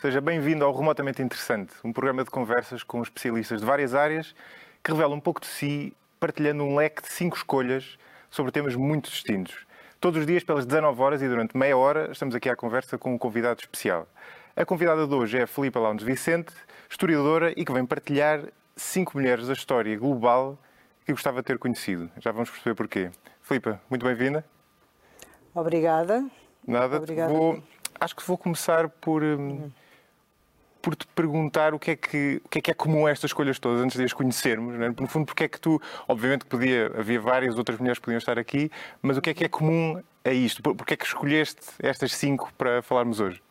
Seja bem-vindo ao Remotamente Interessante, um programa de conversas com especialistas de várias áreas que revela um pouco de si, partilhando um leque de cinco escolhas sobre temas muito distintos. Todos os dias, pelas 19 horas e durante meia hora, estamos aqui à conversa com um convidado especial. A convidada de hoje é a Filipa Lounge Vicente, historiadora e que vem partilhar cinco mulheres da história global que gostava de ter conhecido. Já vamos perceber porquê. Filipa, muito bem-vinda. Obrigada. Nada. Obrigada. Vou, acho que vou começar por, hum, por te perguntar o que, é que, o que é que é comum a estas escolhas todas, antes de as conhecermos. Né? No fundo, porque é que tu, obviamente que podia, havia várias outras mulheres que podiam estar aqui, mas o que é que é comum a isto? Por- Porque é que escolheste estas cinco para falarmos hoje?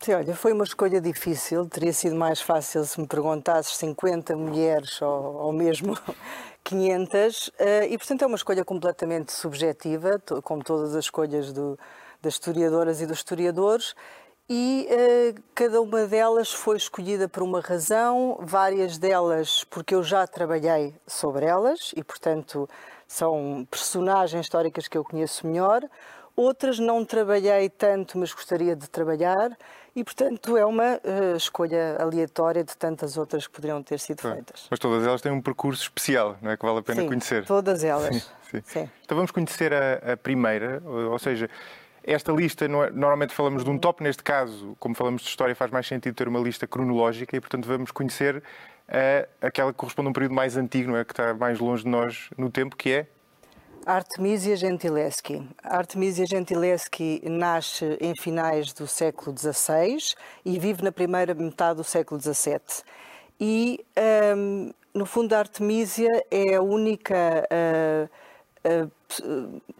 Sim, olha, foi uma escolha difícil. Teria sido mais fácil se me perguntasses 50 mulheres ou, ou mesmo 500. eh, E, portanto, é uma escolha completamente subjetiva, como todas as escolhas do- das historiadoras e dos historiadores. E eh, cada uma delas foi escolhida por uma razão, várias delas porque eu já trabalhei sobre elas e, portanto, são personagens históricas que eu conheço melhor. Outras não trabalhei tanto, mas gostaria de trabalhar, e portanto é uma eh, escolha aleatória de tantas outras que poderiam ter sido feitas. Mas todas elas têm um percurso especial, não é? Que vale a pena Sim, conhecer. Todas elas. Sim. Sim. Então vamos conhecer a, a primeira, ou seja, esta lista, é- normalmente falamos de um top, neste caso, como falamos de história, faz mais sentido ter uma lista cronológica e, portanto, vamos conhecer eh, aquela que corresponde a um período mais antigo, não é? que está mais longe de nós no tempo, que é Artemisia Gentileschi. Artemisia Gentileschi nasce em finais do século XVI e vive na primeira metade do século XVII. E, hum, no fundo, a Artemisia é a única p-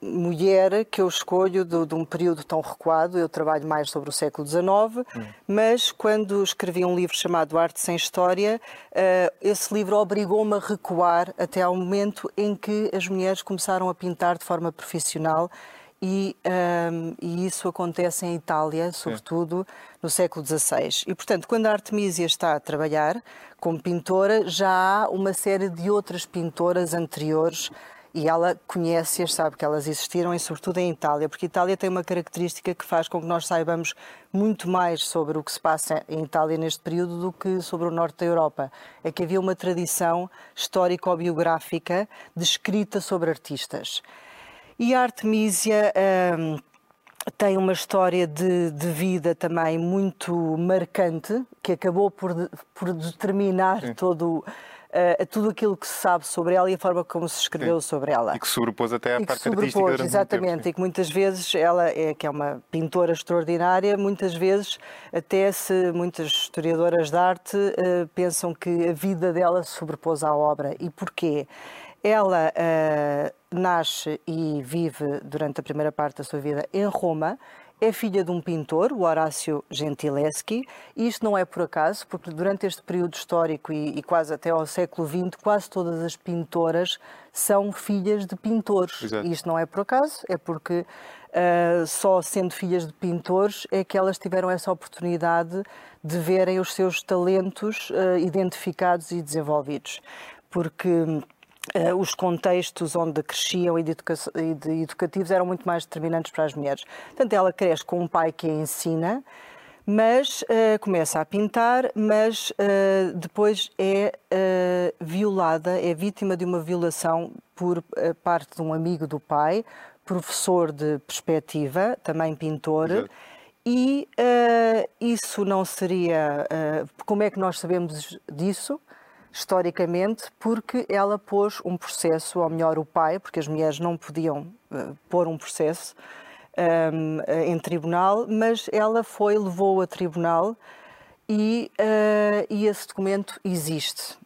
mulher que eu escolho de, de um período tão recuado. Eu trabalho mais sobre o século XIX, mas quando escrevi um livro chamado Arte Sem História, ah, esse livro obrigou-me a recuar até ao momento em que as mulheres começaram a pintar de forma profissional. E, ahm, e isso acontece em Itália, sobretudo no século XVI. E, portanto, quando a Artemisia está a trabalhar como pintora, já há uma série de outras pintoras anteriores e ela conhece-as, sabe que elas existiram e sobretudo em Itália, porque Itália tem uma característica que faz com que nós saibamos muito mais sobre o que se passa em Itália neste período do que sobre o norte da Europa. É que havia uma tradição histórico-biográfica de escrita sobre artistas. E a Artemisia hum, tem uma história de, de vida também muito marcante, que acabou por, por determinar todo, eh, tudo aquilo que se sabe sobre ela e a forma como se escreveu sobre ela. e que sobrepôs até à E parte artística sobrepôs, durante exatamente, tempo. e que muitas vezes ela é que é uma pintora extraordinária, muitas vezes até se muitas historiadoras de arte eh, pensam que a vida dela se sobrepôs à obra. E porquê? Ela eh, nasce e vive durante a primeira parte da sua vida em Roma. É filha de um pintor, o Horácio Gentileschi, e isto não é por acaso, porque durante este período histórico e, e quase até ao século XX, quase todas as pintoras são filhas de pintores. Exato. E isto não é por acaso, é porque ah, só sendo filhas de pintores é que elas tiveram essa oportunidade de verem os seus talentos ah, identificados e desenvolvidos. Porque ah, os contextos onde cresciam e de, e de educativos eram muito mais determinantes para as mulheres. Portanto, ela cresce com um pai que a ensina, mas ah, começa a pintar, mas ah, depois é violada, é vítima de uma violação por parte de um amigo do pai, professor de perspectiva, também pintor. Exato. E isso não seria. como é que nós sabemos disso? Historicamente, porque ela pôs um processo, ou melhor, o pai, porque as mulheres não podiam ah, pôr um processo ahm, em tribunal, mas ela foi, levou a tribunal e, ah, e esse documento existe.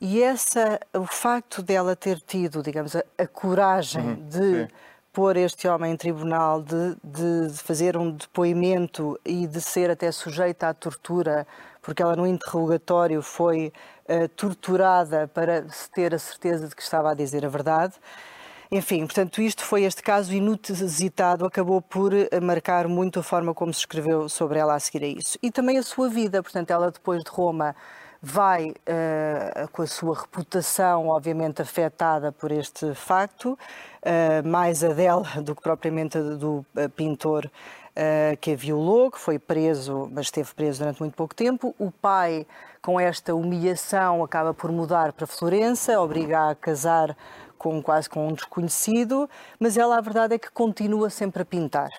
E essa, o facto dela ter tido, digamos, a, a coragem de sim. pôr este homem em tribunal, de, de fazer um depoimento e de ser até sujeita à tortura, porque ela no interrogatório foi eh, torturada para se ter a certeza de que estava a dizer a verdade. Enfim, portanto, isto foi este caso inusitado, acabou por eh, marcar muito a forma como se escreveu sobre ela a seguir a isso. E também a sua vida, portanto, ela depois de Roma vai eh, com a sua reputação, obviamente, afetada por este facto, eh, mais a dela do que propriamente a do pintor uh, que a violou, que foi preso, mas esteve preso durante muito pouco tempo. O pai, com esta humilhação, acaba por mudar para Florença, obriga a casar com quase com um desconhecido, mas ela a verdade é que continua sempre a pintar.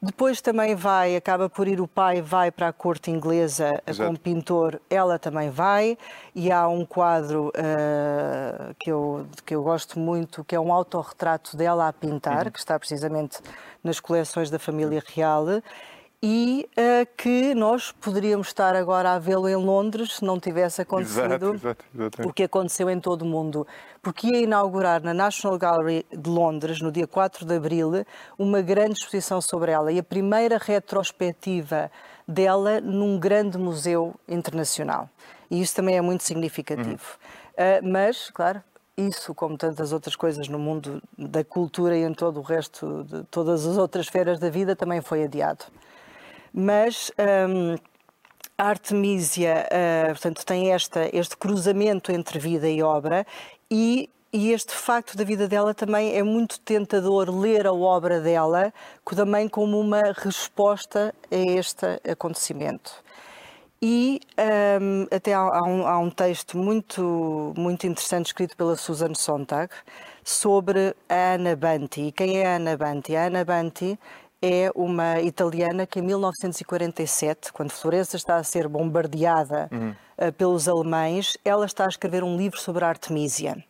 Depois também vai, acaba por ir o pai, vai para a corte inglesa Exato. como pintor, ela também vai, e há um quadro uh, que, eu, que eu gosto muito, que é um autorretrato dela a pintar, uhum. que está precisamente nas coleções da família real, e uh, que nós poderíamos estar agora a vê-lo em Londres se não tivesse acontecido exato, exato, o que aconteceu em todo o mundo. Porque ia inaugurar na National Gallery de Londres, no dia 4 de abril, uma grande exposição sobre ela e a primeira retrospectiva dela num grande museu internacional. E isso também é muito significativo. Uhum. Uh, mas, claro, isso, como tantas outras coisas no mundo da cultura e em todo o resto de todas as outras esferas da vida, também foi adiado mas um, a Artemisia, uh, portanto, tem esta, este cruzamento entre vida e obra e e este facto da vida dela também é muito tentador ler a obra dela também como uma resposta a este acontecimento. E um, até há, há, um, há, um, texto muito, muito interessante escrito pela Susan Sontag sobre a Anna Banti. E quem é a Anna Banti? A Anna Banti é uma italiana que em 1947, quando Florença está a ser bombardeada uhum. uh, pelos alemães, ela está a escrever um livro sobre a Artemisia.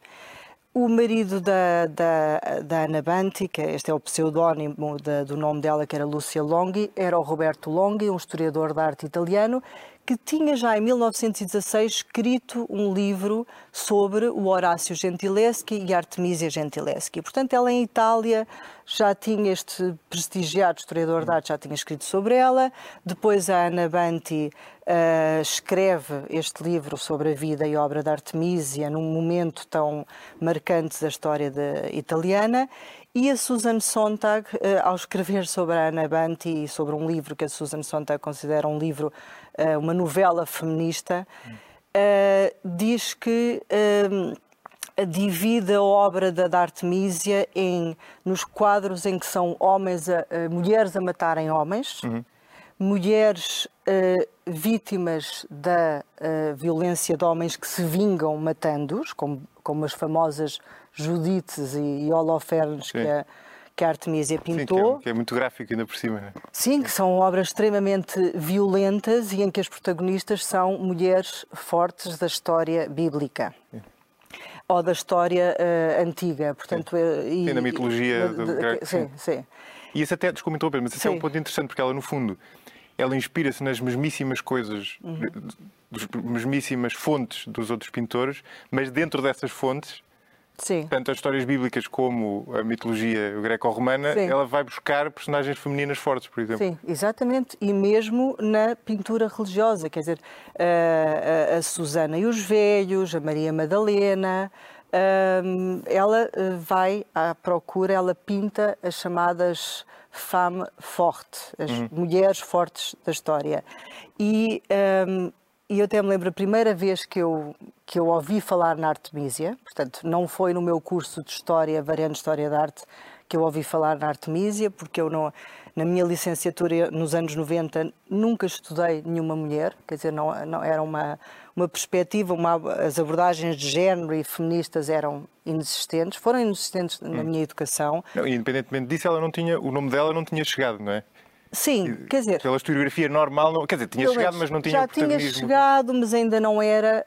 O marido da, da, da Ana Banti, que este é o pseudónimo do nome dela, que era Lucia Longhi, era o Roberto Longhi, um historiador da arte italiano, que tinha já em 1916 escrito um livro sobre o Horácio Gentileschi e a Artemisia Gentileschi. Portanto, ela em Itália já tinha este prestigiado historiador de arte, já tinha escrito sobre ela. Depois a Ana Banti uh, escreve este livro sobre a vida e obra da Artemisia num momento tão marcante da história de, italiana. E a Susan Sontag, uh, ao escrever sobre a Ana Banti e sobre um livro que a Susan Sontag considera um livro, uh, uma novela feminista, uh, diz que divide a obra da, da Artemisia em, nos quadros em que são homens a, mulheres a matarem homens, uhum. mulheres vítimas da violência de homens que se vingam matando-os, como, como as famosas Judites e, e Holofernes que a, que a Artemisia pintou. Sim, que, é, que, é, muito gráfico ainda por cima. Né? Sim, que são obras extremamente violentas e em que as protagonistas são mulheres fortes da história bíblica. Sim. Ou da história uh, antiga, portanto... Sim. Uh, e, sim, da mitologia do grego. Sim, sim. E isso até, desculpa interromper, mas isso é um ponto interessante, porque ela, no fundo, ela inspira-se nas mesmíssimas coisas, uhum. das mesmíssimas fontes dos outros pintores, mas dentro dessas fontes Sim. Tanto as histórias bíblicas como a mitologia greco-romana, ela vai buscar personagens femininas fortes, por exemplo. Sim, exatamente. E mesmo na pintura religiosa, quer dizer, a, a, a Susana e os Velhos, a Maria Madalena, um, ela eh, vai à procura, ela pinta as chamadas femme forte, as uhum. mulheres fortes da história. E um, e eu até me lembro a primeira vez que eu, que eu ouvi falar na Artemisia, portanto, não foi no meu curso de História, variante História da Arte, que eu ouvi falar na Artemisia, porque eu não, na minha licenciatura nos anos 90 nunca estudei nenhuma mulher, quer dizer, não, não era uma, uma perspectiva, uma, as abordagens de género e feministas eram inexistentes, foram inexistentes na hum. minha educação. Não, independentemente disso, ela não tinha, o nome dela não tinha chegado, não é? Sim, quer dizer. Pela historiografia normal, não, quer dizer, tinha chegado, mas não tinha Já tinha chegado, mas ainda não era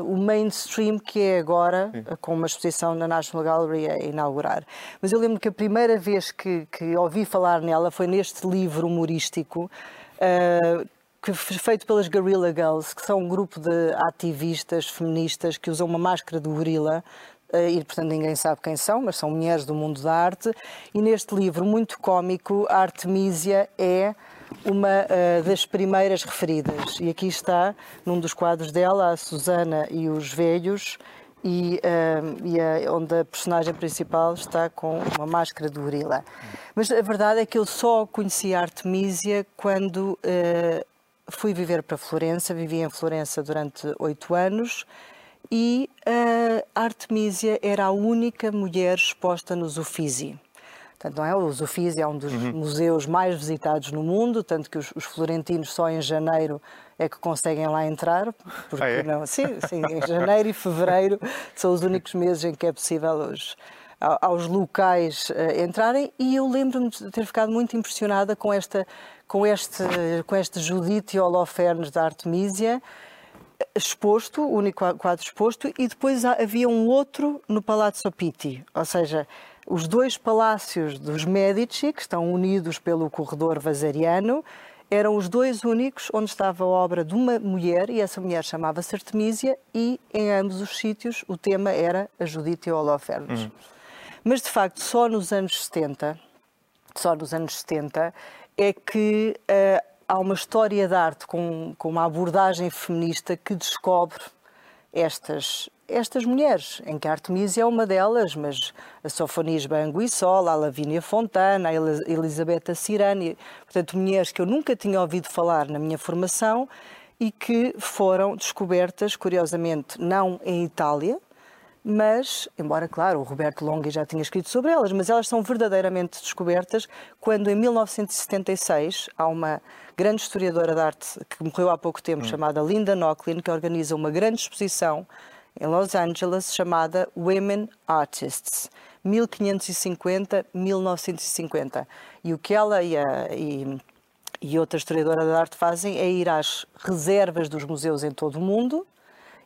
uh, o mainstream que é agora, uh, com uma exposição na National Gallery a inaugurar. Mas eu lembro que a primeira vez que, que ouvi falar nela foi neste livro humorístico. Uh, que foi feito pelas Guerrilla Girls, que são um grupo de ativistas feministas que usam uma máscara de gorila e portanto ninguém sabe quem são, mas são mulheres do mundo da arte. E neste livro muito cômico, a Artemisia é uma uh, das primeiras referidas. E aqui está, num dos quadros dela, a Susana e os Velhos, e, uh, e a, onde a personagem principal está com uma máscara de gorila. Mas a verdade é que eu só conheci a Artemisia quando uh, fui viver para Florença, vivi em Florença durante oito anos e a Artemisia era a única mulher exposta nos Uffizi. Portanto, não é? O Uffizi é um dos uhum. museus mais visitados no mundo, tanto que os, os, florentinos só em janeiro é que conseguem lá entrar. Porque ah, é? não? Sim, sim, em janeiro e fevereiro são os únicos meses em que é possível os, aos locais uh, entrarem e eu lembro-me de ter ficado muito impressionada com esta com este com este Judite Holofernes da Artemisia exposto, o único quadro exposto, e depois havia um outro no Palazzo Pitti, ou seja, os dois palácios dos Medici, que estão unidos pelo corredor vasariano, eram os dois únicos onde estava a obra de uma mulher, e essa mulher chamava-se Artemisia, e em ambos os sítios o tema era a Judite Holofernes. Uhum. Mas, de facto, só nos anos 70, só nos anos 70, é que uh, há uma história de arte com, com uma abordagem feminista que descobre estas, estas mulheres, em que a Artemisia é uma delas, mas a Sofonis Banguissola, a Lavínia Fontana, a Elisabetta Cirani, portanto, mulheres que eu nunca tinha ouvido falar na minha formação e que foram descobertas, curiosamente, não em Itália, mas, embora, claro, o Roberto Longhi já tinha escrito sobre elas, mas elas são verdadeiramente descobertas quando, em 1976, há uma grande historiadora de arte que morreu há pouco tempo, hum. chamada Linda Nochlin, que organiza uma grande exposição em Los Angeles chamada Women Artists. 1550-1950. E o que ela e, a, e, e outra historiadora de arte fazem é ir às reservas dos museus em todo o mundo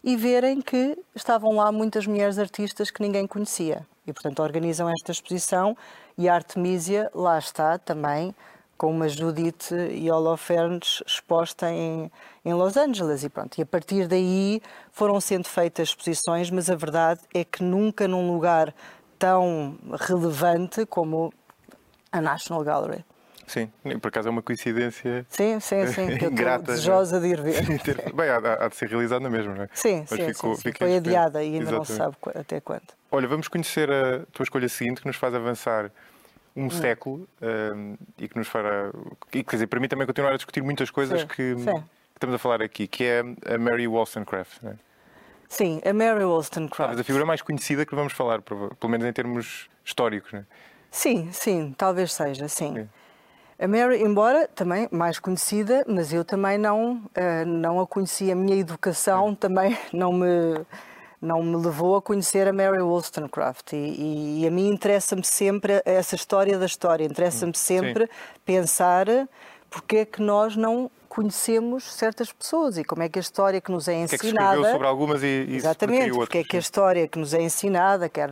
e verem que estavam lá muitas mulheres artistas que ninguém conhecia. E, portanto, organizam esta exposição e a Artemisia lá está também com uma Judith e Holofernes exposta em, em Los Angeles e pronto. E a partir daí foram sendo feitas exposições, mas a verdade é que nunca num lugar tão relevante como a National Gallery. Sim, por acaso é uma coincidência. Sim, sim, sim, que eu estou desejosa de ir ver. Bem, há, há, de ser realizado na mesma, não é? Sim, Mas sim, ficou, sim, sim. foi adiada e ainda Exatamente. não se sabe até quando. Olha, vamos conhecer a tua escolha seguinte, que nos faz avançar um hum. século um, e que nos fará. E, quer dizer, para mim também continuar a discutir muitas coisas que, que, estamos a falar aqui, que é a Mary Wollstonecraft. Não é? Sim, a Mary Wollstonecraft. Talvez a figura mais conhecida que vamos falar, pelo menos em termos históricos, não é? Sim, sim, talvez seja, sim. A Mary, embora também mais conhecida, mas eu também não, uh, não a conheci. A minha educação também não me, não me levou a conhecer a Mary Wollstonecraft. E, e a mim interessa-me sempre essa história da história. Interessa-me sempre Sim. pensar porque é que nós não conhecemos certas pessoas e como é que a história que nos é ensinada. Que é que sobre algumas e, e Exatamente, porque é que a história que nos é ensinada, quer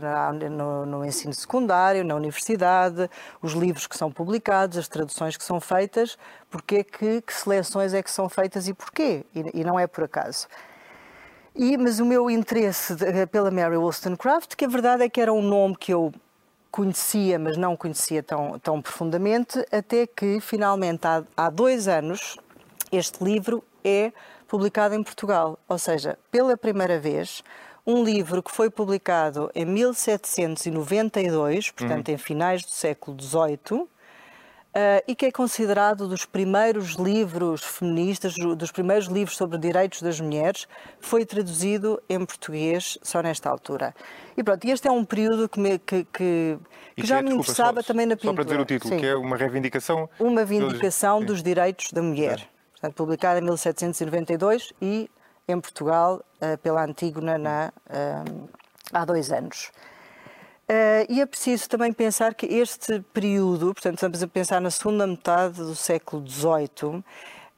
no, no, ensino secundário, na universidade, os livros que são publicados, as traduções que são feitas, porque é que, que seleções é que são feitas e porquê. E, e não é por acaso. E, mas o meu interesse pela Mary Wollstonecraft, que a verdade é que era um nome que eu conhecia, mas não conhecia tão, tão profundamente, até que finalmente há, há dois anos este livro é publicado em Portugal. Ou seja, pela primeira vez, um livro que foi publicado em 1792, portanto, uhum. em finais do século XVIII, Uh, e que é considerado dos primeiros livros feministas, dos primeiros livros sobre direitos das mulheres, foi traduzido em português só nesta altura. E pronto, este é um período que, me, que, que, que já é, me desculpa, interessava só, também na pintura. Só para dizer o título, Sim. que é uma reivindicação... Uma vindicação dos, dos direitos da mulher. É. Portanto, publicada em 1792 e em Portugal uh, pela Antígona na, uh, há dois anos. Uh, e é preciso também pensar que este período, portanto, estamos a pensar na segunda metade do século XVIII, uh,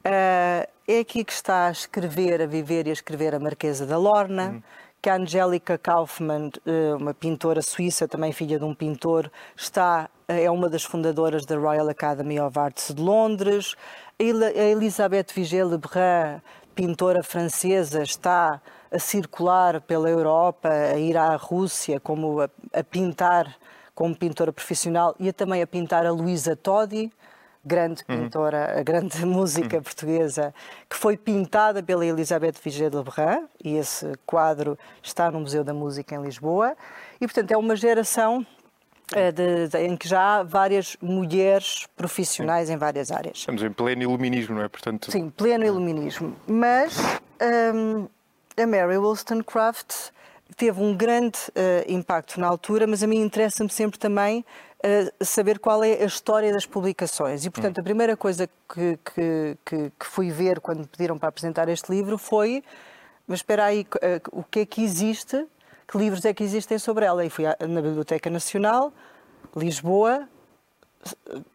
é aqui que está a escrever, a viver e a escrever a Marquesa da Lorna, uhum. que a Angélica Kaufmann, uh, uma pintora suíça, também filha de um pintor, está, é uma das fundadoras da Royal Academy of Arts de Londres, a Elisabeth Vigée-Lebrun, pintora francesa, está a circular pela Europa, a ir à Rússia como a, a pintar como pintora profissional e a, também a pintar a Luísa Todi, grande uhum. pintora, a grande música uhum. portuguesa, que foi pintada pela Elisabeth Vigée Lebrun, e esse quadro está no Museu da Música em Lisboa. E, portanto, é uma geração de, de, em que já há várias mulheres profissionais Sim. em várias áreas. Estamos em pleno iluminismo, não é? Portanto... Sim, pleno iluminismo. Mas um, a Mary Wollstonecraft teve um grande uh, impacto na altura, mas a mim interessa-me sempre também uh, saber qual é a história das publicações. E, portanto, a primeira coisa que, que, que, que fui ver quando me pediram para apresentar este livro foi: mas espera aí, o que é que existe? Que livros é que existem sobre ela? E fui na Biblioteca Nacional, Lisboa,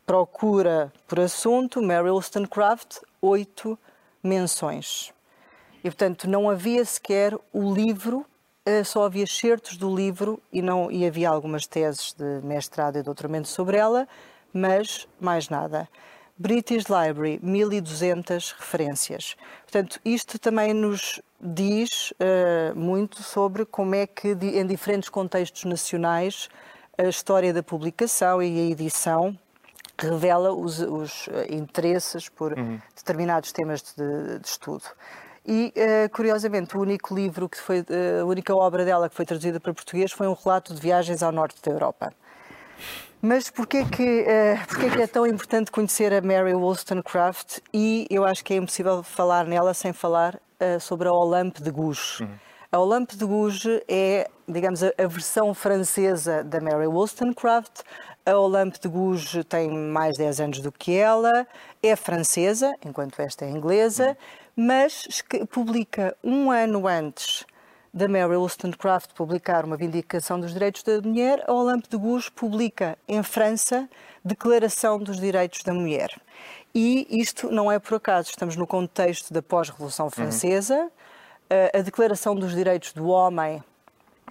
procura por assunto Mary Wollstonecraft, oito menções. E, portanto, não havia sequer o livro eh, só havia certos do livro e, não, e havia algumas teses de mestrado e doutoramento sobre ela, mas mais nada. British Library, 1200 referências. Portanto, isto também nos diz uh, muito sobre como é que, em diferentes contextos nacionais, a história da publicação e a edição revela os, os eh, interesses por uhum. determinados temas de, de estudo. E, uh, curiosamente, o único livro que foi, uh, a única obra dela que foi traduzida para português foi um relato de viagens ao norte da Europa. Mas porquê que, uh, porquê que é tão importante conhecer a Mary Wollstonecraft? E eu acho que é impossível falar nela sem falar sobre a Olympe de Gouges. Uhum. A Olympe de Gouges é, digamos, a, a, versão francesa da Mary Wollstonecraft. A Olympe de Gouges tem mais 10 anos do que ela, é francesa, enquanto esta é inglesa. Uhum mas publica um ano antes da Mary Wollstonecraft publicar uma vindicação dos direitos da mulher, a Olympe de Gouges publica em França Declaração dos Direitos da Mulher. E isto não é por acaso, estamos no contexto da pós-Revolução Francesa, uhum. a Declaração dos Direitos do Homem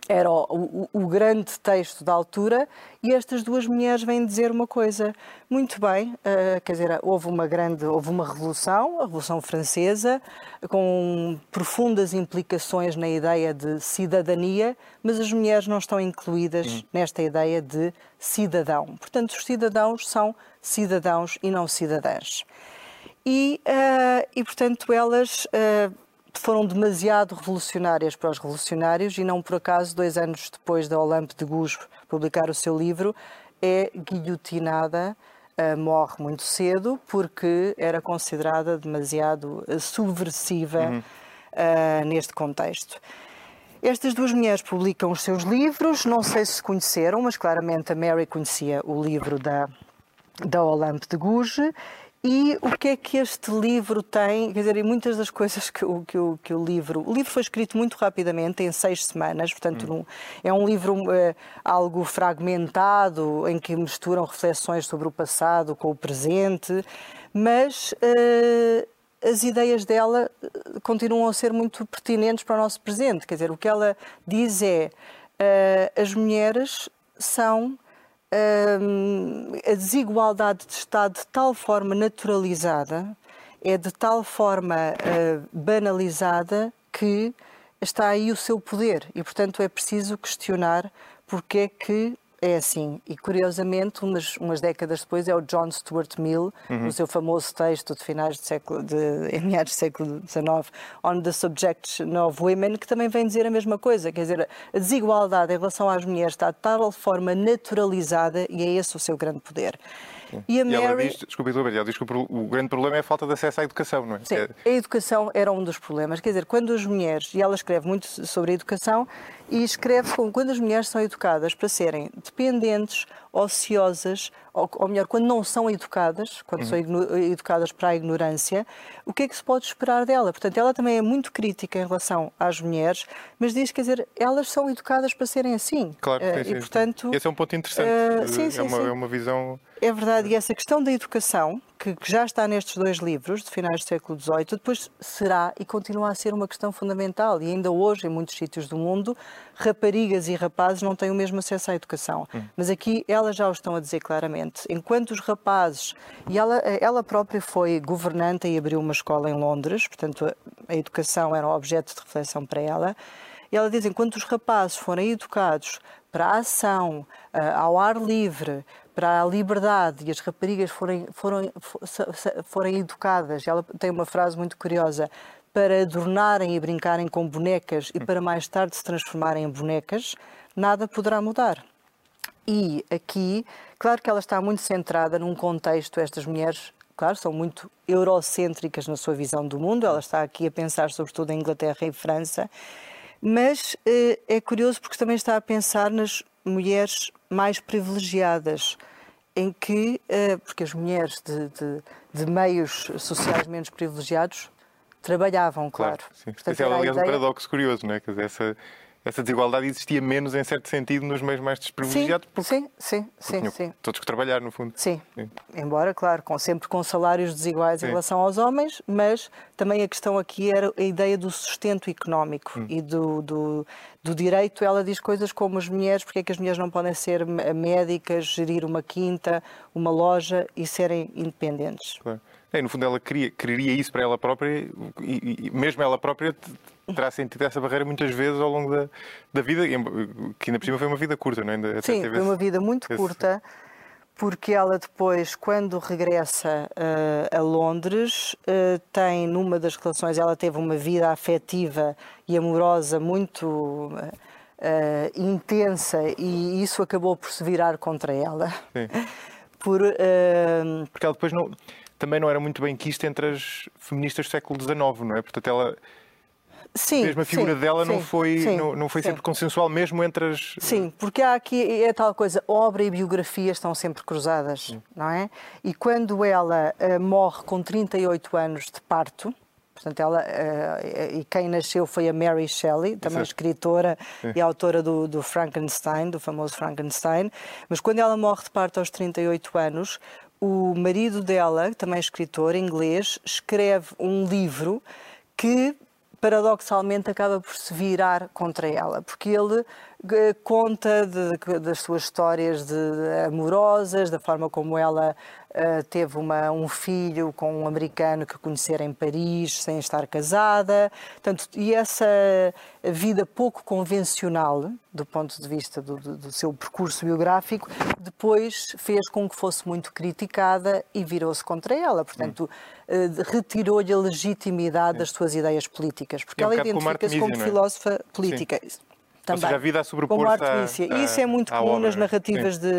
era o, o, o, grande texto da altura, e estas duas mulheres vêm dizer uma coisa. Muito bem, uh, quer dizer, houve uma grande, houve uma revolução, a Revolução Francesa, com profundas implicações na ideia de cidadania, mas as mulheres não estão incluídas hum. nesta ideia de cidadão. Portanto, os cidadãos são cidadãos e não cidadãs. E, uh, e portanto, elas uh, foram demasiado revolucionárias para os revolucionários e não por acaso, dois anos depois da Olympe de Gouges publicar o seu livro, é guilhotinada, uh, morre muito cedo porque era considerada demasiado uh, subversiva uhum. uh, neste contexto. Estas duas mulheres publicam os seus livros, não sei se se conheceram, mas claramente a Mary conhecia o livro da, da Olympe de Gouges e o que é que este livro tem? Quer dizer, e muitas das coisas que o, que, o, que o livro. O livro foi escrito muito rapidamente, em seis semanas, portanto, hum. é um livro é, algo fragmentado, em que misturam reflexões sobre o passado com o presente, mas. É, as ideias dela eh, continuam a ser muito pertinentes para o nosso presente. Quer dizer, o que ela diz é uh, as mulheres são a desigualdade está de tal forma naturalizada, é de tal forma uh, banalizada que está aí o seu poder. E, portanto, é preciso questionar porque é que é assim. E curiosamente, umas, umas décadas depois, é o John Stuart Mill, uhum. no seu famoso texto de finais de século, de, em meados do século XIX, On the Subjection of Women, que também vem dizer a mesma coisa. Quer dizer, a desigualdade em relação às mulheres está de tal forma naturalizada e é esse o seu grande poder. E a Mary... E ela diz, desculpe, ela diz que o, grande problema é a falta de acesso à educação, não é? Sim, a educação era um dos problemas. Quer dizer, quando as mulheres, e ela escreve muito sobre a educação, e escreve como quando as mulheres são educadas para serem dependentes, ociosas, ou, ou melhor, quando não são educadas, quando uhum. são educadas para a ignorância, o que é que se pode esperar dela? Portanto, ela também é muito crítica em relação às mulheres, mas diz, quer dizer, elas são educadas para serem assim. Claro, uh, sim, e, portanto, sim. Esse é um ponto interessante. Uh, sim, sim, é, uma, é uma visão... É verdade, e essa questão da educação, que, que já está nestes dois livros, de finais do século XVIII, depois será e continua a ser uma questão fundamental. E ainda hoje, em muitos sítios do mundo, raparigas e rapazes não têm o mesmo acesso à educação. Hum. Mas aqui elas já o estão a dizer claramente. Enquanto os rapazes, e ela, ela própria foi governanta e abriu uma escola em Londres, portanto a, educação era um objeto de reflexão para ela, e ela diz: enquanto os rapazes forem educados para a ação, uh, ao ar livre, para a liberdade e as raparigas forem, forem, forem educadas, ela tem uma frase muito curiosa, para adornarem e brincarem com bonecas e para mais tarde se transformarem em bonecas, nada poderá mudar. E aqui, claro que ela está muito centrada num contexto, estas mulheres, claro, são muito eurocêntricas na sua visão do mundo, ela está aqui a pensar sobretudo em Inglaterra e França, Mas uh, é curioso porque também está a pensar nas mulheres mais privilegiadas, em que, uh, porque as mulheres de, de, de, meios sociais menos privilegiados trabalhavam, claro. claro sim. Portanto, Esse é, aliás, ideia... um paradoxo curioso, não é? Quer dizer, essa essa desigualdade existia menos, em certo sentido, nos meios mais desprivilegiados. Sim, sim, sim, sim, sim. Todos que trabalhar, no fundo. Sim. sim. Embora, claro, com, sempre com salários desiguais sim. em relação aos homens, mas também a questão aqui era a ideia do sustento económico hum. e do, do, do, direito. Ela diz coisas como as mulheres, porque é que as mulheres não podem ser médicas, gerir uma quinta, uma loja e serem independentes. Claro. É, no fundo, ela queria, queria isso para ela própria e, e mesmo ela própria terá sentido essa barreira muitas vezes ao longo da, da vida, que ainda por cima foi uma vida curta, não é? Sim, foi uma vida muito esse... curta, porque ela depois, quando regressa uh, a Londres, uh, tem numa das relações, ela teve uma vida afetiva e amorosa muito uh, intensa e isso acabou por se virar contra ela. Sim. Por, porque ela depois não, também não era muito bem quista entre as feministas do século XIX, não é? Portanto, ela Sim, mesmo a figura sim, dela sim, não foi, sim, não, não foi sempre consensual, mesmo entre as. Sim, porque há aqui é tal coisa, obra e biografia estão sempre cruzadas, não é? E quando ela uh, morre com 38 anos de parto, portanto, ela uh, e quem nasceu foi a Mary Shelley, também Exato. escritora e autora do, do Frankenstein, do famoso Frankenstein, mas quando ela morre de parto aos 38 anos, o marido dela, também escritor inglês, escreve um livro que paradoxalmente acaba por se virar contra ela, porque ele conta de, das suas histórias de, amorosas, da forma como ela uh, teve uma, um filho com um americano que conhecera em Paris sem estar casada. Portanto, e essa vida pouco convencional, do ponto de vista do, do, do seu percurso biográfico, depois fez com que fosse muito criticada e virou-se contra ela. Portanto, uh, retirou-lhe a legitimidade das suas ideias políticas, porque é um ela identifica-se como, como é? filósofa política. Sim. Também, Ou seja, a vida a sobrepor-se à, Isso é muito comum obra, nas narrativas de,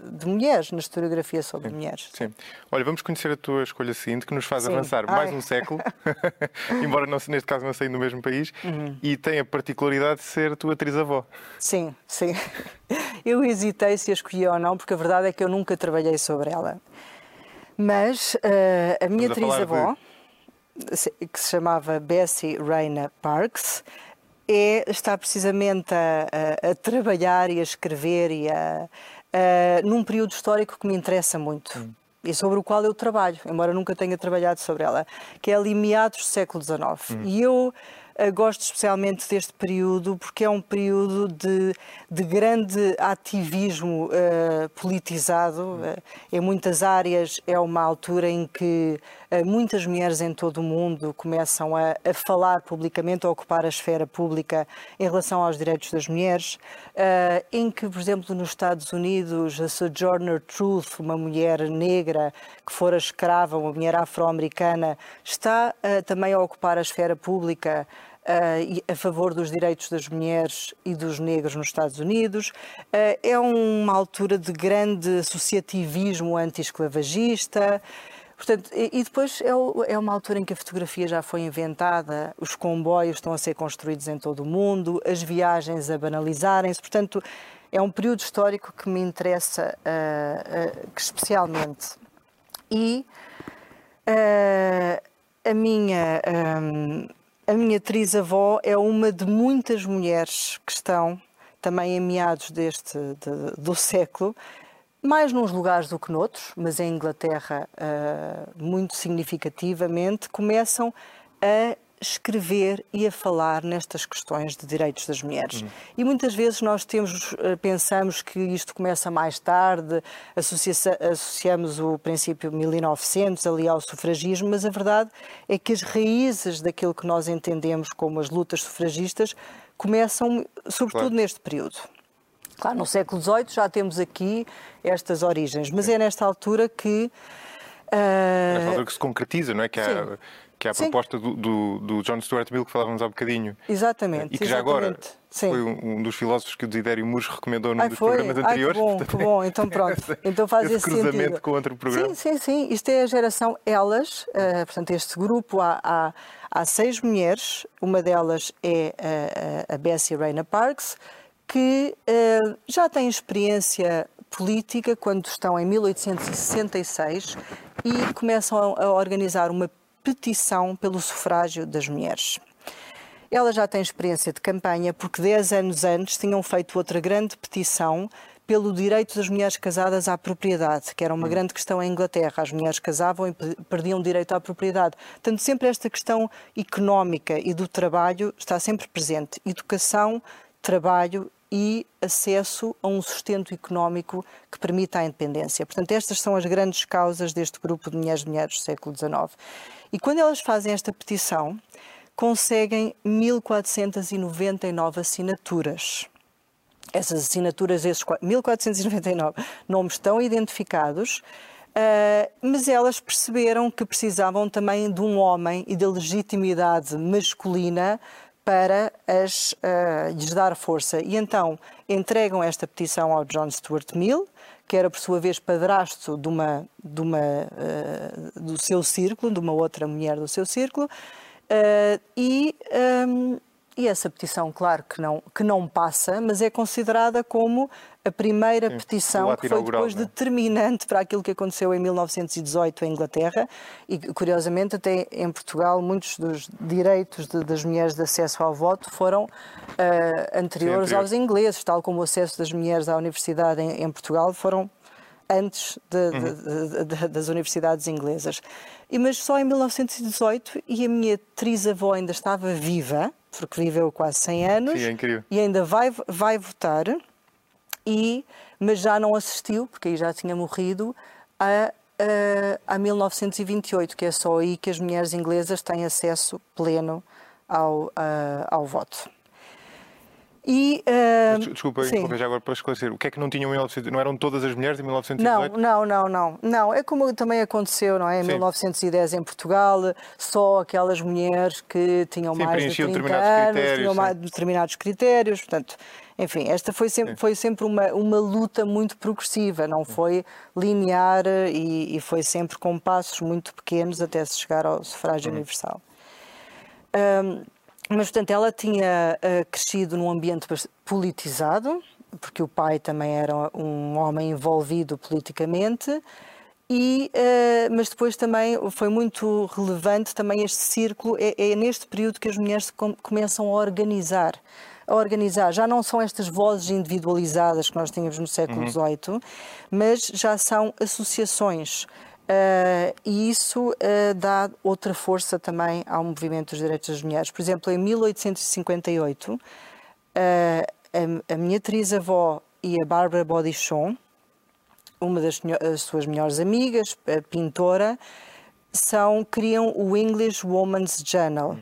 de, mulheres, na historiografia sobre sim, mulheres. Sim. Olha, vamos conhecer a tua escolha seguinte, que nos faz sim. avançar Ai. mais um século, embora não, neste caso não saindo do mesmo país, uhum. e tem a particularidade de ser tua atriz-avó. Sim, sim. Eu hesitei se a escolhi ou não, porque a verdade é que eu nunca trabalhei sobre ela. Mas uh, a minha atriz-avó, de... que se chamava Bessie Reina Parks, é estar precisamente a, a, a trabalhar e a escrever e a, num período histórico que me interessa muito. Hum. E sobre o qual eu trabalho, embora nunca tenha trabalhado sobre ela, que é ali meados do século XIX. Hum. E eu gosto especialmente deste período porque é um período de, de grande ativismo uh, politizado. Uh, em muitas áreas é uma altura em que muitas mulheres em todo o mundo começam a, a, falar publicamente, a ocupar a esfera pública em relação aos direitos das mulheres, em que, por exemplo, nos Estados Unidos, a Sojourner Truth, uma mulher negra que fora escrava, uma mulher afro-americana, está também a ocupar a esfera pública uh, a favor dos direitos das mulheres e dos negros nos Estados Unidos. Uh, é uma altura de grande associativismo anti-esclavagista. Portanto, e, depois é, é, uma altura em que a fotografia já foi inventada, os comboios estão a ser construídos em todo o mundo, as viagens a banalizarem-se. Portanto, é um período histórico que me interessa uh, uh, especialmente. E uh, a minha um, a minha atriz-avó é uma de muitas mulheres que estão também em meados deste de, do século, mais nos lugares do que noutros, mas em Inglaterra uh, muito significativamente, começam a escrever e a falar nestas questões de direitos das mulheres. Uhum. E muitas vezes nós temos, eh, pensamos que isto começa mais tarde, associamos o princípio 1900 ali ao sufragismo, mas a verdade é que as raízes daquilo que nós entendemos como as lutas sufragistas começam sobretudo claro. neste período. Claro, no século XVIII já temos aqui estas origens, mas é nesta altura que... Uh... Nesta altura que se concretiza, não é? Que há que é a Sim. proposta do, do, do, John Stuart Mill que falávamos há bocadinho. Exatamente. E que exatamente. já agora Sim. foi um, dos filósofos que o Desidério Muros recomendou num Ai, dos foi? programas anteriores. Ai, que bom, Portanto, que bom. Então pronto. Então faz esse, esse cruzamento sentido. com outro programa. Sim, sim, sim. Isto é a geração Elas. Uh, portanto, este grupo há, há, há, seis mulheres. Uma delas é a, a Bessie Rayna Parks, que uh, já tem experiência política quando estão em 1866 e começam a, a organizar uma petição pelo sufrágio das mulheres. Ela já tem experiência de campanha porque 10 anos antes tinham feito outra grande petição pelo direito das mulheres casadas à propriedade, que era uma hum. grande questão em Inglaterra. As mulheres casavam e perdiam direito à propriedade. Portanto, sempre esta questão económica e do trabalho está sempre presente. Educação, trabalho e acesso a um sustento económico que permita a independência. Portanto, estas são as grandes causas deste grupo de mulheres mulheres do século XIX. E quando elas fazem esta petição, conseguem 1499 assinaturas. Essas assinaturas, esses 1499 nomes estão identificados, uh, mas elas perceberam que precisavam também de um homem e da legitimidade masculina para as, uh, lhes dar força. E então entregam esta petição ao John Stuart Mill, que era por sua vez padrasto de uma, de uma, uh, do seu círculo, de uma outra mulher do seu círculo, uh, e um, e essa petição, claro que não, que não passa, mas é considerada como a primeira Sim, petição que foi depois é? determinante para aquilo que aconteceu em 1918 em Inglaterra e, curiosamente, até em Portugal, muitos dos direitos de, das mulheres de acesso ao voto foram uh, anteriores Sim, aos ingleses, tal como o acesso das mulheres à universidade em, em Portugal foram antes de, uhum. de, de, das universidades inglesas. E, mas só em 1918, e a minha trisavó ainda estava viva, porque viveu quase 100 anos Sim, é e ainda vai, vai votar, e, mas já não assistiu, porque aí já tinha morrido, a, a, a 1928, que é só aí que as mulheres inglesas têm acesso pleno ao, a, ao voto. E, uh, Desculpa, já agora para esclarecer. O que é que não tinham em 1918? Não eram todas as mulheres em 1918? Não, não, não, não. não. É como também aconteceu, não é? Em Sim. 1910 em Portugal, só aquelas mulheres que tinham Sim, mais de 30 anos, tinham mais determinados critérios, portanto... Enfim, esta foi sempre, foi sempre uma, uma luta muito progressiva, não foi linear e, e foi sempre com passos muito pequenos até se chegar ao sufrágio uhum. universal. Um, mas, portanto, ela tinha uh, crescido num ambiente politizado, porque o pai também era um homem envolvido politicamente, e, uh, mas depois também foi muito relevante também este círculo, é, é neste período que as mulheres com, começam a organizar, a organizar. Já não são estas vozes individualizadas que nós tínhamos no século XVIII, uhum. mas já são associações Uh, e isso uh, dá outra força também ao movimento dos direitos das mulheres. Por exemplo, em 1858, uh, a, a, minha trisavó e a Bárbara Bodichon, uma das, das, suas melhores amigas, pintora, são, criam o English Woman's Journal,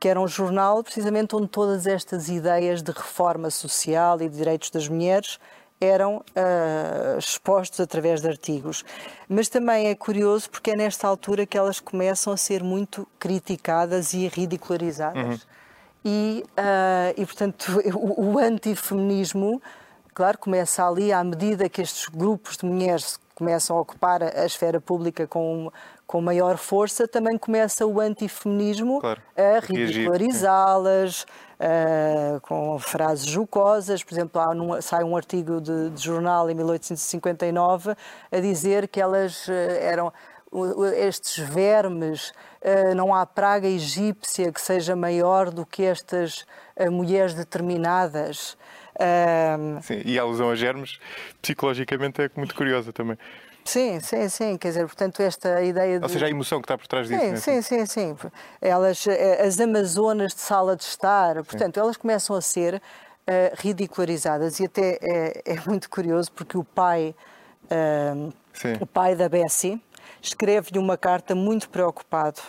que era um jornal precisamente onde todas estas ideias de reforma social e de direitos das mulheres eram uh, expostos através de artigos. Mas também é curioso porque é nesta altura que elas começam a ser muito criticadas e ridicularizadas. Uhum. E, uh, e, portanto, o, o antifeminismo, claro, começa ali à medida que estes grupos de mulheres começam a ocupar a esfera pública com, com maior força, também começa o antifeminismo claro. a ridicularizá-las, uh, com frases jocosas. Por exemplo, há num, sai um artigo de, de, jornal em 1859 a dizer que elas uh, eram estes vermes, uh, não há praga egípcia que seja maior do que estas mulheres determinadas. Sim, e a alusão a germes, psicologicamente, é muito curiosa também. Sim, sim, sim. Quer dizer, portanto, esta ideia de. Ou seja, a emoção que está por trás disso. Sim, né? sim, sim, sim. Elas, eh, as Amazonas de sala de estar, portanto, sim. elas começam a ser uh, ridicularizadas e até é, é, muito curioso porque o pai, uh, o pai da Bessie, escreve-lhe uma carta muito preocupado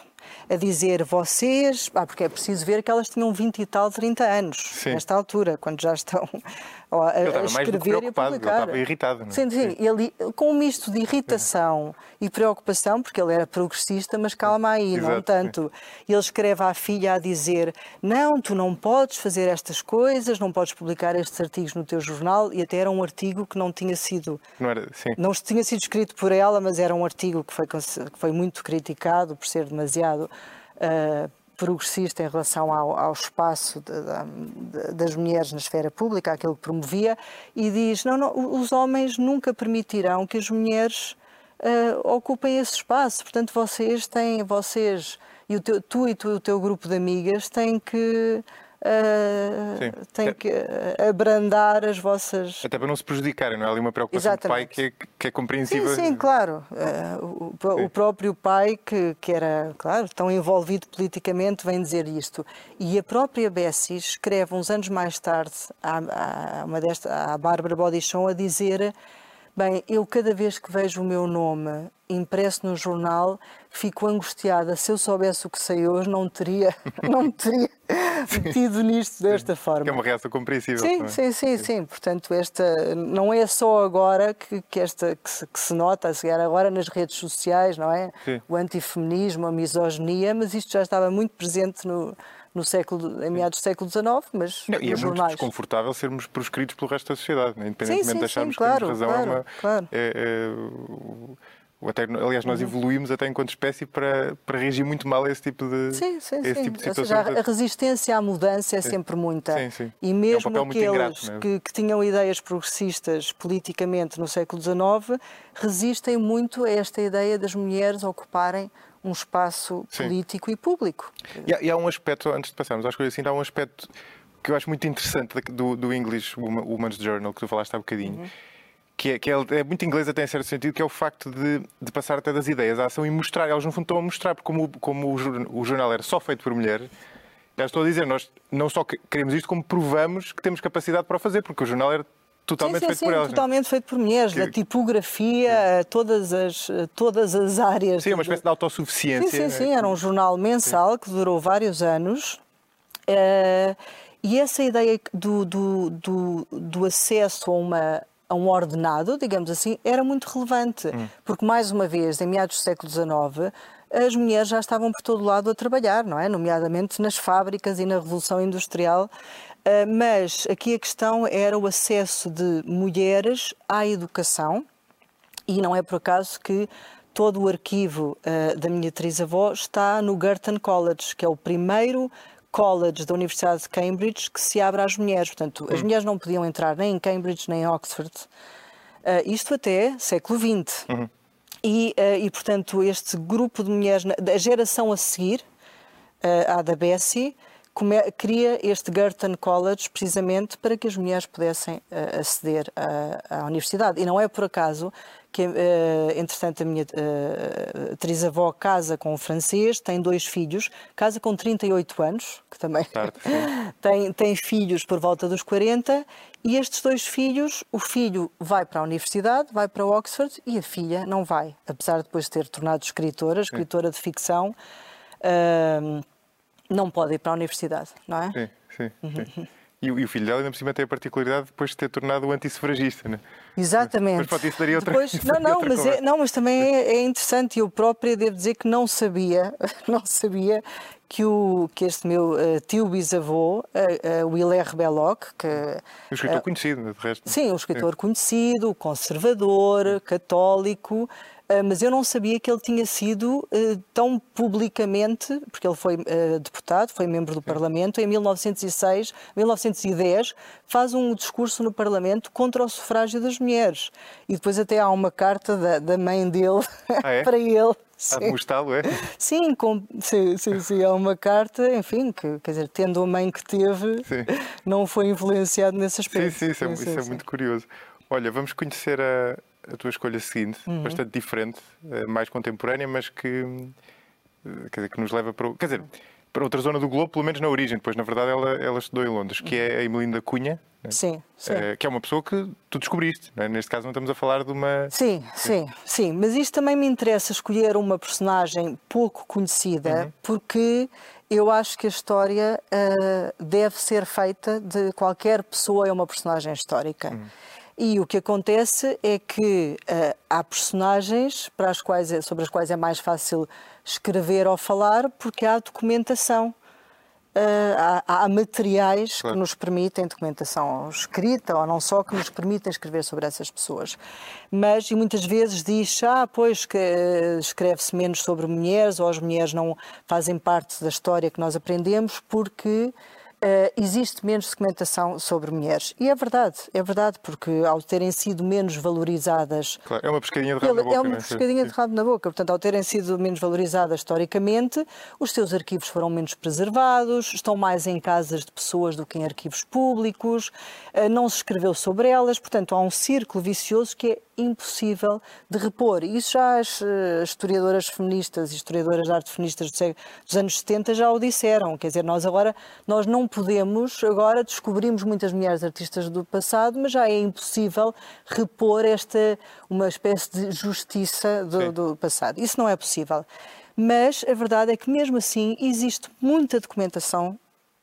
a dizer vocês, ah, porque é preciso ver que elas tinham 20 e tal, 30 anos, sim. nesta altura, quando já estão a, a escrever e a publicar. Ele estava irritado. Não é? Sim, sim, ele, com um misto de irritação e preocupação, porque ele era progressista, mas calma aí, Exato, não tanto. Ele escreve à filha a dizer, não, tu não podes fazer estas coisas, não podes publicar estes artigos no teu jornal, e até era um artigo que não tinha sido... Não, era, sim. não tinha sido escrito por ela, mas era um artigo que foi, que foi muito criticado por ser demasiado uh, progressista em relação ao, ao espaço de, de, das mulheres na esfera pública, aquilo que promovia, e diz: não, não, os homens nunca permitirão que as mulheres uh, ocupem esse espaço. Portanto, vocês têm, vocês e o teu, tu e tu, o teu grupo de amigas têm que uh, têm que abrandar as vossas. Até para não se prejudicarem, não é ali uma preocupação Exatamente. do pai que é, que é compreensível. Sim, sim claro. Uh, o, o, próprio pai, que, que era, claro, tão envolvido politicamente, vem dizer isto. E a própria Bessie escreve uns anos mais tarde à, à, uma desta, à Bárbara Bodichon a dizer Bem, eu cada vez que vejo o meu nome impresso no jornal, fico angustiada. Se eu soubesse o que sei hoje, não teria, não teria metido nisto desta forma. é uma reação compreensível. Sim, sim, sim, sim. Portanto, esta não é só agora que, que esta que se, que se nota, a chegar agora nas redes sociais, não é? Sim. O antifeminismo, a misoginia, mas isto já estava muito presente no no século, em meados do século XIX, mas não, e é jornais. muito desconfortável sermos proscritos pelo resto da sociedade, né? independentemente sim, sim, de acharmos sim, claro, que temos razão. Claro, uma, claro. É, é, até, aliás, nós uhum. evoluímos até enquanto espécie para, para reagir muito mal a esse tipo de, sim, sim, sim. tipo de Ou seja, a resistência à mudança é sempre muita. Sim, sim. E mesmo é um aqueles ingrato, é? que, que, tinham ideias progressistas politicamente no século XIX resistem muito a esta ideia das mulheres ocuparem um espaço Sim. político e público. E há, e há, um aspecto, antes de passarmos às coisas assim, há um aspecto que eu acho muito interessante do, do English Women's Journal, que tu falaste há bocadinho, uhum. que, é, que é, é, muito inglês até em certo sentido, que é o facto de, de, passar até das ideias à ação e mostrar. Elas, no fundo, estão a mostrar, porque como, como o, o jornal era só feito por mulheres, já estou a dizer, nós não só queremos isto, como provamos que temos capacidade para o fazer, porque o jornal era totalmente sim, sim, feito sim, por elas. É? totalmente feito por mulheres, que... da tipografia, todas as, todas as áreas. Sim, uma espécie de autossuficiência. Sim, sim, sim. Era um jornal mensal que durou vários anos. Uh, e essa ideia do, do, do, do acesso a uma, a um ordenado, digamos assim, era muito relevante, hum. porque, mais uma vez, em meados do século XIX, as mulheres já estavam por todo lado a trabalhar, não é? Nomeadamente nas fábricas e na Revolução Industrial. Ah, mas aqui a questão era o acesso de mulheres à educação, e não é por acaso que todo o arquivo uh, da minha trisavó está no Girton College, que é o primeiro college da Universidade de Cambridge que se abre às mulheres. Portanto, as hum. mulheres não podiam entrar nem em Cambridge nem em Oxford. Uh, isto até século XX. Uhum. E, uh, e, portanto, este grupo de mulheres, da geração a seguir, uh, à da Bessie, cria este Girton College precisamente para que as mulheres pudessem uh, aceder à, à, universidade. E não é por acaso que, uh, entretanto, a minha uh, trisavó casa com um francês, tem dois filhos, casa com 38 anos, que também tem, tem filhos por volta dos 40, e estes dois filhos, o filho vai para a universidade, vai para Oxford, e a filha não vai, apesar de depois ter tornado escritora, escritora Sim. de ficção. Uh, não pode ir para a universidade, não é? Sim, sim. sim. Uhum. E, o filho dela, ainda por cima, tem a particularidade depois de ter tornado antissufragista, não é? Exatamente. Mas, pode isso daria outra, Depois, não, não, mas é, não, mas também é, é, interessante. Eu própria devo dizer que não sabia, não sabia que, o, que este meu uh, tio bisavô, uh, uh, o Hilaire Belloc, que... Um escritor conhecido, de resto. Sim, um escritor conhecido, conservador, católico, mas eu não sabia que ele tinha sido ah, tão publicamente, porque ele foi ah, deputado, foi membro do Parlamento, em 1906, 1910, faz um discurso no Parlamento contra o sufrágio das mulheres. E depois até há uma carta da, da mãe dele ah, é? para ele. A demonsтрá-lo, é? Sim, com, sim, sim, sim, é uma carta, enfim, que, quer dizer, tendo a mãe que teve, sim. não foi influenciado nesse aspecto. Sim, sim, isso, é, sim, isso é muito curioso. Olha, vamos conhecer a, a tua escolha seguinte, uhum. bastante diferente, eh, mais contemporânea, mas que, eh, quer dizer, que nos leva para. Quer dizer, para outra zona do globo, pelo menos na origem. Depois, na verdade, ela, ela estudou em Londres, que é a Emelinda Cunha. Né? Sim, sim. É, que é uma pessoa que tu descobriste. Né? Neste caso, não estamos a falar de uma. Sim, sim, sim. Mas isto também me interessa escolher uma personagem pouco conhecida, uhum. porque eu acho que a história uh, deve ser feita de qualquer pessoa é uma personagem histórica. Uhum. E o que acontece é que uh, há personagens para as quais é, sobre as quais é mais fácil escrever ou falar porque há documentação. Uh, há, há, materiais claro. que nos permitem, documentação escrita ou não só, que nos permitem escrever sobre essas pessoas. Mas, e muitas vezes diz, ah, pois, que uh, escreve-se menos sobre mulheres ou as mulheres não fazem parte da história que nós aprendemos porque Uh, existe menos documentação sobre mulheres. E é verdade, é verdade, porque ao terem sido menos valorizadas. Claro, é uma pescadinha de rabo na boca. É uma pescadinha de rabo na boca. Portanto, ao terem sido menos valorizadas historicamente, os seus arquivos foram menos preservados, estão mais em casas de pessoas do que em arquivos públicos, uh, não se escreveu sobre elas. Portanto, há um círculo vicioso que é impossível de repor. Isso já as uh, historiadoras feministas e historiadoras de arte feministas dos anos 70 já o disseram. Quer dizer, nós agora nós não podemos, agora descobrimos muitas mulheres artistas do passado, mas já é impossível repor esta uma espécie de justiça do, do passado. Isso não é possível. Mas a verdade é que mesmo assim existe muita documentação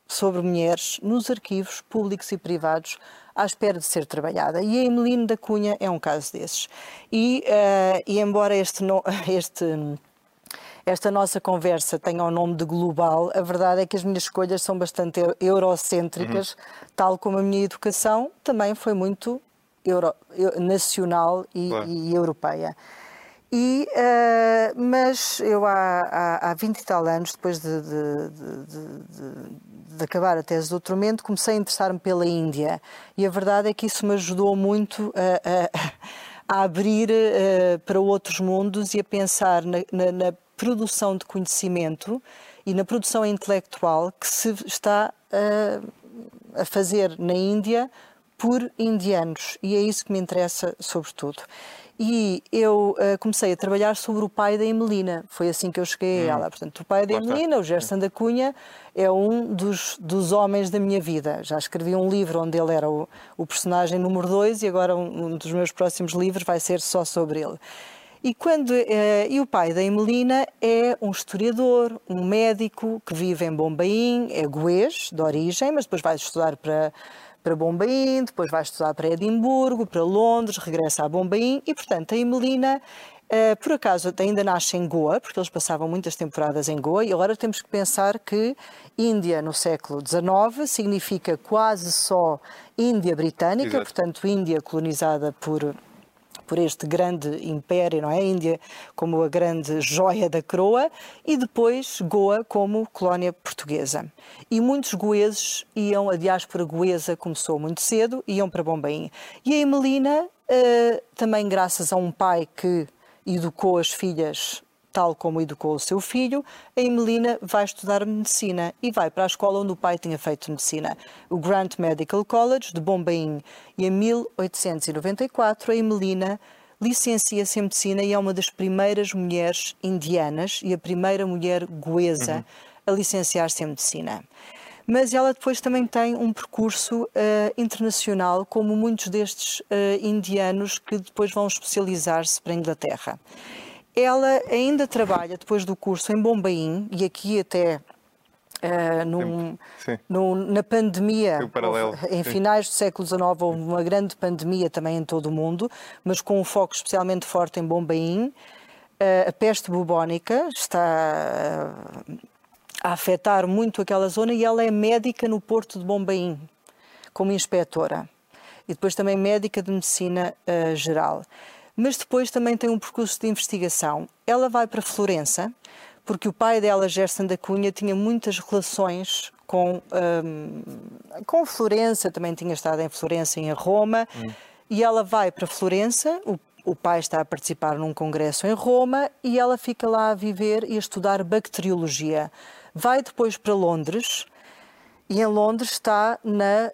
sobre mulheres nos arquivos públicos e privados à espera de ser trabalhada. E a Emeline da Cunha é um caso desses. E, uh, e embora este, no, este esta nossa conversa tenha o nome de global, a verdade é que as minhas escolhas são bastante eurocêntricas, uhum. tal como a minha educação também foi muito euro, nacional e, claro. e europeia. E, uh, mas eu há, há, há 20 e tal anos, depois de, de, de, de acabar a tese de doutoramento, comecei a interessar-me pela Índia. E a verdade é que isso me ajudou muito a, a, a abrir uh, para outros mundos e a pensar na, na, na, produção de conhecimento e na produção intelectual que se está uh, a fazer na Índia por indianos. E é isso que me interessa, sobretudo. E eu uh, comecei a trabalhar sobre o pai da Emelina. Foi assim que eu cheguei hum. a ela. Portanto, o pai da Emelina, o Gerson da Cunha, é um dos, dos homens da minha vida. Já escrevi um livro onde ele era o, o personagem número dois e agora um, um, dos meus próximos livros vai ser só sobre ele. E, quando, uh, e o pai da Emelina é um historiador, um médico que vive em Bombaim, é goês de origem, mas depois vai estudar para para Bombaim, depois vai estudar para Edimburgo, para Londres, regressa a Bombaim e, portanto, a Emelina Uh, por acaso ainda nasce em Goa, porque eles passavam muitas temporadas em Goa, e agora temos que pensar que Índia no século XIX significa quase só Índia britânica, Exato. portanto, Índia colonizada por por este grande império, não é? A Índia como a grande joia da coroa e depois Goa como colónia portuguesa. E muitos goeses iam, a diáspora goesa começou muito cedo, iam para Bombaim. E a Emelina, uh, também graças a um pai que educou as filhas tal como educou o seu filho, a Emelina vai estudar medicina e vai para a escola onde o pai tinha feito medicina, o Grant Medical College de Bombaim. E em 1894 a Emelina licencia-se em medicina e é uma das primeiras mulheres indianas e a primeira mulher goesa uhum. a licenciar-se em medicina. Mas ela depois também tem um percurso uh, internacional, como muitos destes uh, indianos que depois vão especializar-se para a Inglaterra. Ela ainda trabalha depois do curso em Bombaim e aqui até Uh, num, na pandemia, em finais do século XIX, houve uma grande pandemia também em todo o mundo, mas com um foco especialmente forte em Bombaim. Uh, a peste bubónica está uh, a afetar muito aquela zona e ela é médica no Porto de Bombaim, como inspetora. E depois também médica de medicina geral mas depois também tem um percurso de investigação. Ela vai para Florença, porque o pai dela, Gerson da Cunha, tinha muitas relações com, um, com Florença, também tinha estado em Florença e em Roma, hum. e ela vai para Florença, o, o pai está a participar num congresso em Roma, e ela fica lá a viver e a estudar bacteriologia. Vai depois para Londres, e em Londres está na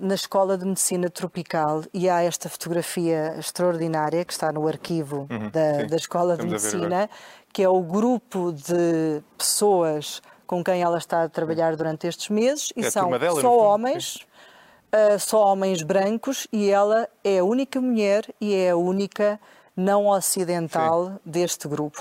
na Escola de Medicina Tropical e há esta fotografia extraordinária que está no arquivo uhum, da, da, Escola de Medicina, que é o grupo de pessoas com quem ela está a trabalhar durante estes meses e É são dela, só homens, uh, só homens brancos e ela é a única mulher e é a única não ocidental deste grupo.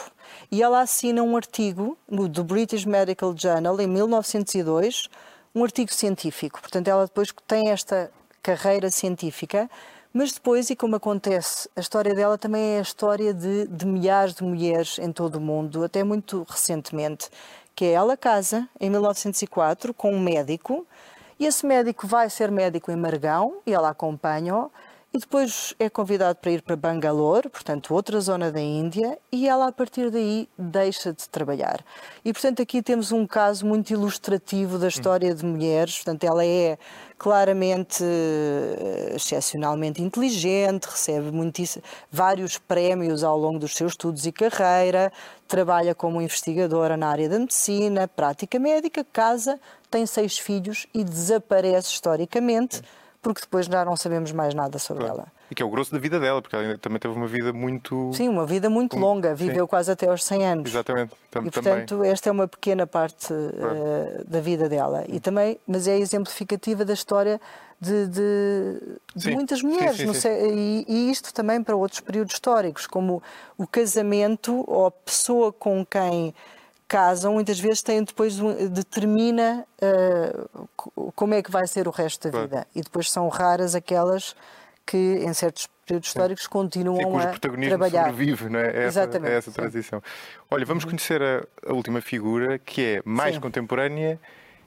E ela assina um artigo no do British Medical Journal em 1902, um artigo científico. Portanto, ela depois tem esta carreira científica, mas depois, e como acontece, a história dela também é a história de, de milhares de mulheres em todo o mundo, até muito recentemente, que é ela casa em 1904 com um médico, e esse médico vai ser médico em Margão, e ela acompanha-o, e depois é convidado para ir para Bangalore, portanto, outra zona da Índia, e ela a partir daí deixa de trabalhar. E portanto, aqui temos um caso muito ilustrativo da história de mulheres. Portanto, ela é claramente eh, excepcionalmente inteligente, recebe vários prémios ao longo dos seus estudos e carreira, trabalha como investigadora na área da medicina, prática médica, casa, tem seis filhos e desaparece historicamente porque depois já não sabemos mais nada sobre claro. ela. E que é o grosso da vida dela, porque ela também teve uma vida muito. Sim, uma vida muito longa, viveu Sim. quase até aos 100 anos. Exatamente. e portanto, também. esta é uma pequena parte claro. uh, da vida dela. E também, mas é exemplificativa da história de, de, de muitas mulheres. Sim, sim, e, e, isto também para outros períodos históricos, como o casamento ou a pessoa com quem casam, muitas vezes têm depois determina uh, como é que vai ser o resto da vida. E depois são raras aquelas que em certos períodos históricos continuam Sim, a protagonismo trabalhar. sobrevive, não é? é essa, Exatamente. É essa transição. Olha, vamos conhecer a, a, última figura que é mais Sim. contemporânea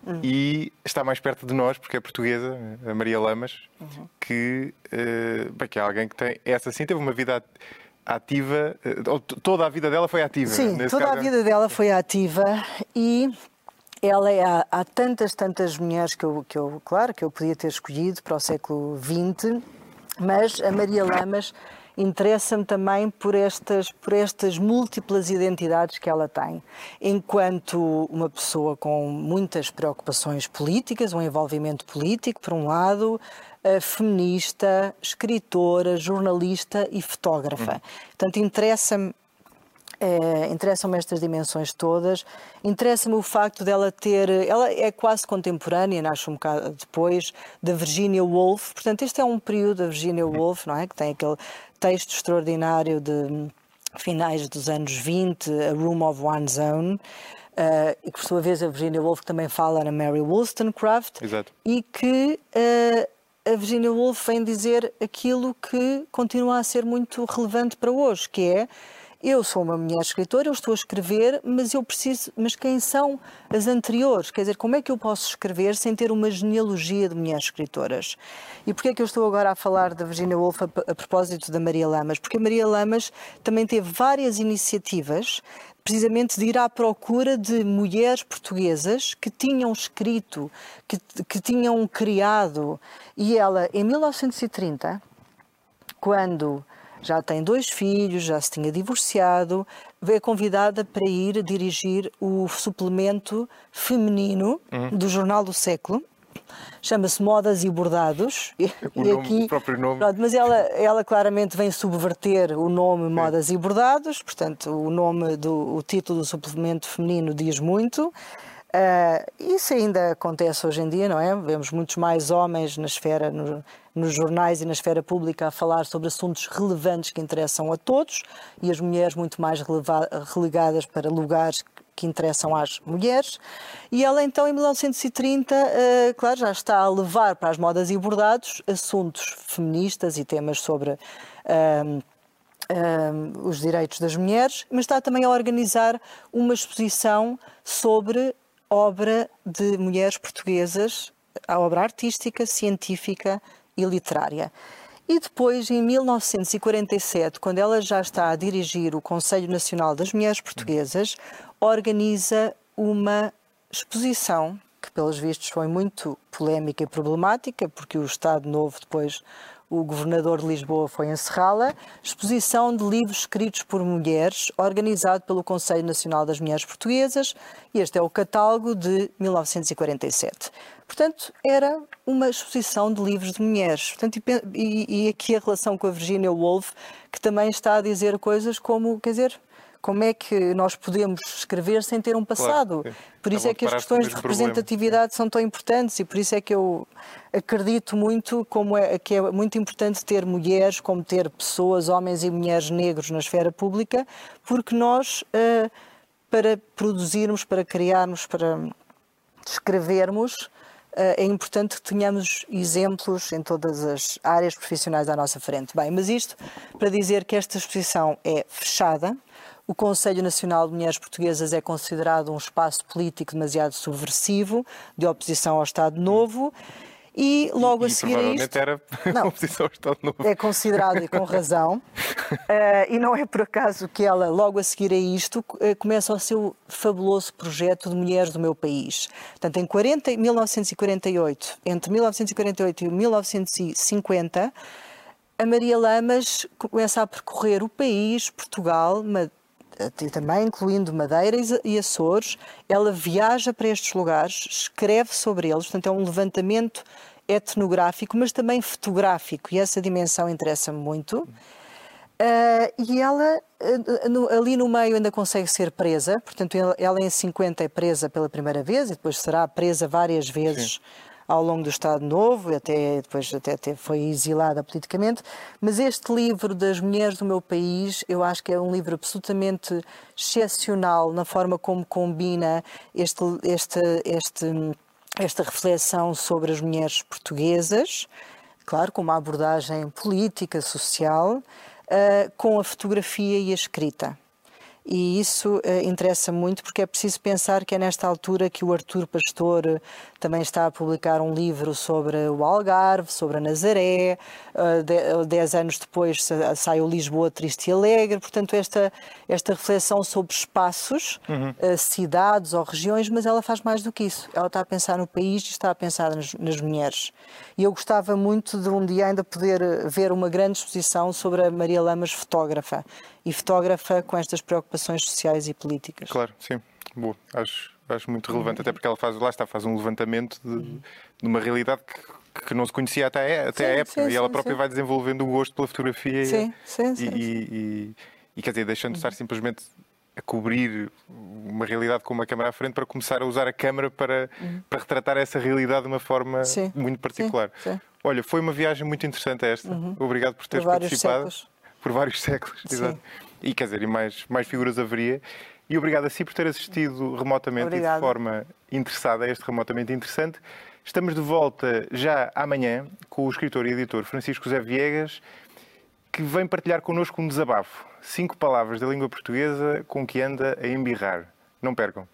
uhum. e está mais perto de nós porque é portuguesa, a Maria Lamas, uhum. que, uh, bem, que é alguém que tem essa sim teve uma vida ativa, eh, toda a vida dela foi ativa. Sim, toda caso. a vida dela foi ativa e ela é, há, há, tantas, tantas mulheres que eu, que eu, claro, que eu podia ter escolhido para o século XX, mas a Maria Lamas interessa-me também por estas, por estas múltiplas identidades que ela tem. Enquanto uma pessoa com muitas preocupações políticas, um envolvimento político, por um lado, feminista, escritora, jornalista e fotógrafa. Uhum. Portanto, interessa-me é, interessam-me estas dimensões todas. Interessa-me o facto dela ter. Ela é quase contemporânea, nasce um bocado depois, da Virginia Woolf. Portanto, este é um período da Virginia Woolf, não é? Que tem aquele texto extraordinário de finais dos anos 20, A Room of One's Own. Uh, e que por sua vez a Virginia Woolf também fala na Mary Wollstonecraft Exato. e que uh, a Virginia Woolf vem dizer aquilo que continua a ser muito relevante para hoje, que é eu sou uma mulher escritora, eu estou a escrever, mas eu preciso. Mas quem são as anteriores? Quer dizer, como é que eu posso escrever sem ter uma genealogia de mulheres escritoras? E porquê é que eu estou agora a falar da Virginia Woolf a, a propósito da Maria Lamas? Porque a Maria Lamas também teve várias iniciativas precisamente de ir à procura de mulheres portuguesas que tinham escrito, que, que tinham criado. E ela, em 1930, quando já tem dois filhos, já se tinha divorciado, veio convidada para ir dirigir o suplemento feminino uhum. do Jornal do Século. Chama-se Modas e Bordados. O, e nome, aqui, o próprio nome. Pronto, mas ela, ela claramente vem subverter o nome Modas e Bordados, portanto, o nome do o título do suplemento feminino diz muito. Uh, isso ainda acontece hoje em dia, não é? Vemos muitos mais homens na esfera, no, nos jornais e na esfera pública a falar sobre assuntos relevantes que interessam a todos e as mulheres muito mais relegadas para lugares que interessam às mulheres. E ela então, em 1930, uh, ah, claro, já está a levar para as modas e bordados assuntos feministas e temas sobre. Uh, os direitos das mulheres, mas está também a organizar uma exposição sobre obra de mulheres portuguesas, a obra artística, científica e literária. E depois, em 1947, quando ela já está a dirigir o Conselho Nacional das Mulheres Portuguesas, organiza uma exposição que, pelos vistos, foi muito polémica e problemática, porque o Estado Novo depois o governador de Lisboa foi encerrá-la, exposição de livros escritos por mulheres, organizado pelo Conselho Nacional das Mulheres Portuguesas, e este é o catálogo de 1947. Portanto, era uma exposição de livros de mulheres. Portanto, e, e aqui a relação com a Virginia Woolf, que também está a dizer coisas como, quer dizer, como é que nós podemos escrever sem ter um passado? Claro, por isso é que as questões de representatividade são tão importantes e por isso é que eu acredito muito como é, que é muito importante ter mulheres, como ter pessoas, homens e mulheres negros na esfera pública, porque nós, uh, para produzirmos, para criarmos, para escrevermos, eh, é importante que tenhamos exemplos em todas as áreas profissionais à nossa frente. Bem, mas isto para dizer que esta exposição é fechada. O Conselho Nacional de Mulheres Portuguesas é considerado um espaço político demasiado subversivo, de oposição ao Estado Novo. E logo e, a seguir a isto. era não, oposição ao Estado Novo. É considerado e com razão. uh, e não é por acaso que ela, logo a seguir a isto, uh, começa o seu fabuloso projeto de Mulheres do Meu País. Portanto, em 40, 1948, entre 1948 e 1950, a Maria Lamas começa a percorrer o país, Portugal, também incluindo Madeira e Açores, ela viaja para estes lugares, escreve sobre eles, portanto é um levantamento etnográfico, mas também fotográfico, e essa dimensão interessa-me muito. Uh, e ela, uh, no, ali no meio, ainda consegue ser presa, portanto, ela, ela, em 50 é presa pela primeira vez e depois será presa várias vezes Sim. Ao longo do Estado Novo, até depois até, até foi exilada politicamente. Mas este livro das mulheres do meu país, eu acho que é um livro absolutamente excepcional na forma como combina este, este, este esta reflexão sobre as mulheres portuguesas, claro, com uma abordagem política, social, uh, com a fotografia e a escrita. E isso uh, interessa muito porque é preciso pensar que é nesta altura que o Artur Pastor também está a publicar um livro sobre o Algarve, sobre a Nazaré. Uh, dez anos depois sai o Lisboa Triste e Alegre. Portanto, esta, esta reflexão sobre espaços, uhum. uh, cidades ou regiões, mas ela faz mais do que isso. Ela está a pensar no país e está a pensar nas, nas mulheres. E eu gostava muito de um dia ainda poder ver uma grande exposição sobre a Maria Lamas, fotógrafa. E fotógrafa com estas preocupações sociais e políticas. Claro, sim. Boa. Acho acho muito relevante, até porque ela faz, lá está, faz um levantamento de, de uma realidade que, que não se conhecia até, até sim, a época sim, e ela própria sim. vai desenvolvendo o gosto pela fotografia sim, e, sim, e, e, e, quer dizer, deixando de estar simplesmente a cobrir uma realidade com uma câmera à frente para começar a usar a câmera para, uhum. para retratar essa realidade de uma forma muito particular. Olha, foi uma viagem muito interessante esta. Uhum. Obrigado por teres por participado. Séculos. Por vários séculos, exato. E quer dizer, e mais, mais figuras haveria. E obrigado a si por ter assistido remotamente Obrigada. e de forma interessada a este remotamente interessante. Estamos de volta já amanhã com o escritor e editor Francisco Zé Viegas, que vem partilhar connosco um desabafo. Cinco palavras da língua portuguesa com que anda a embirrar. Não percam.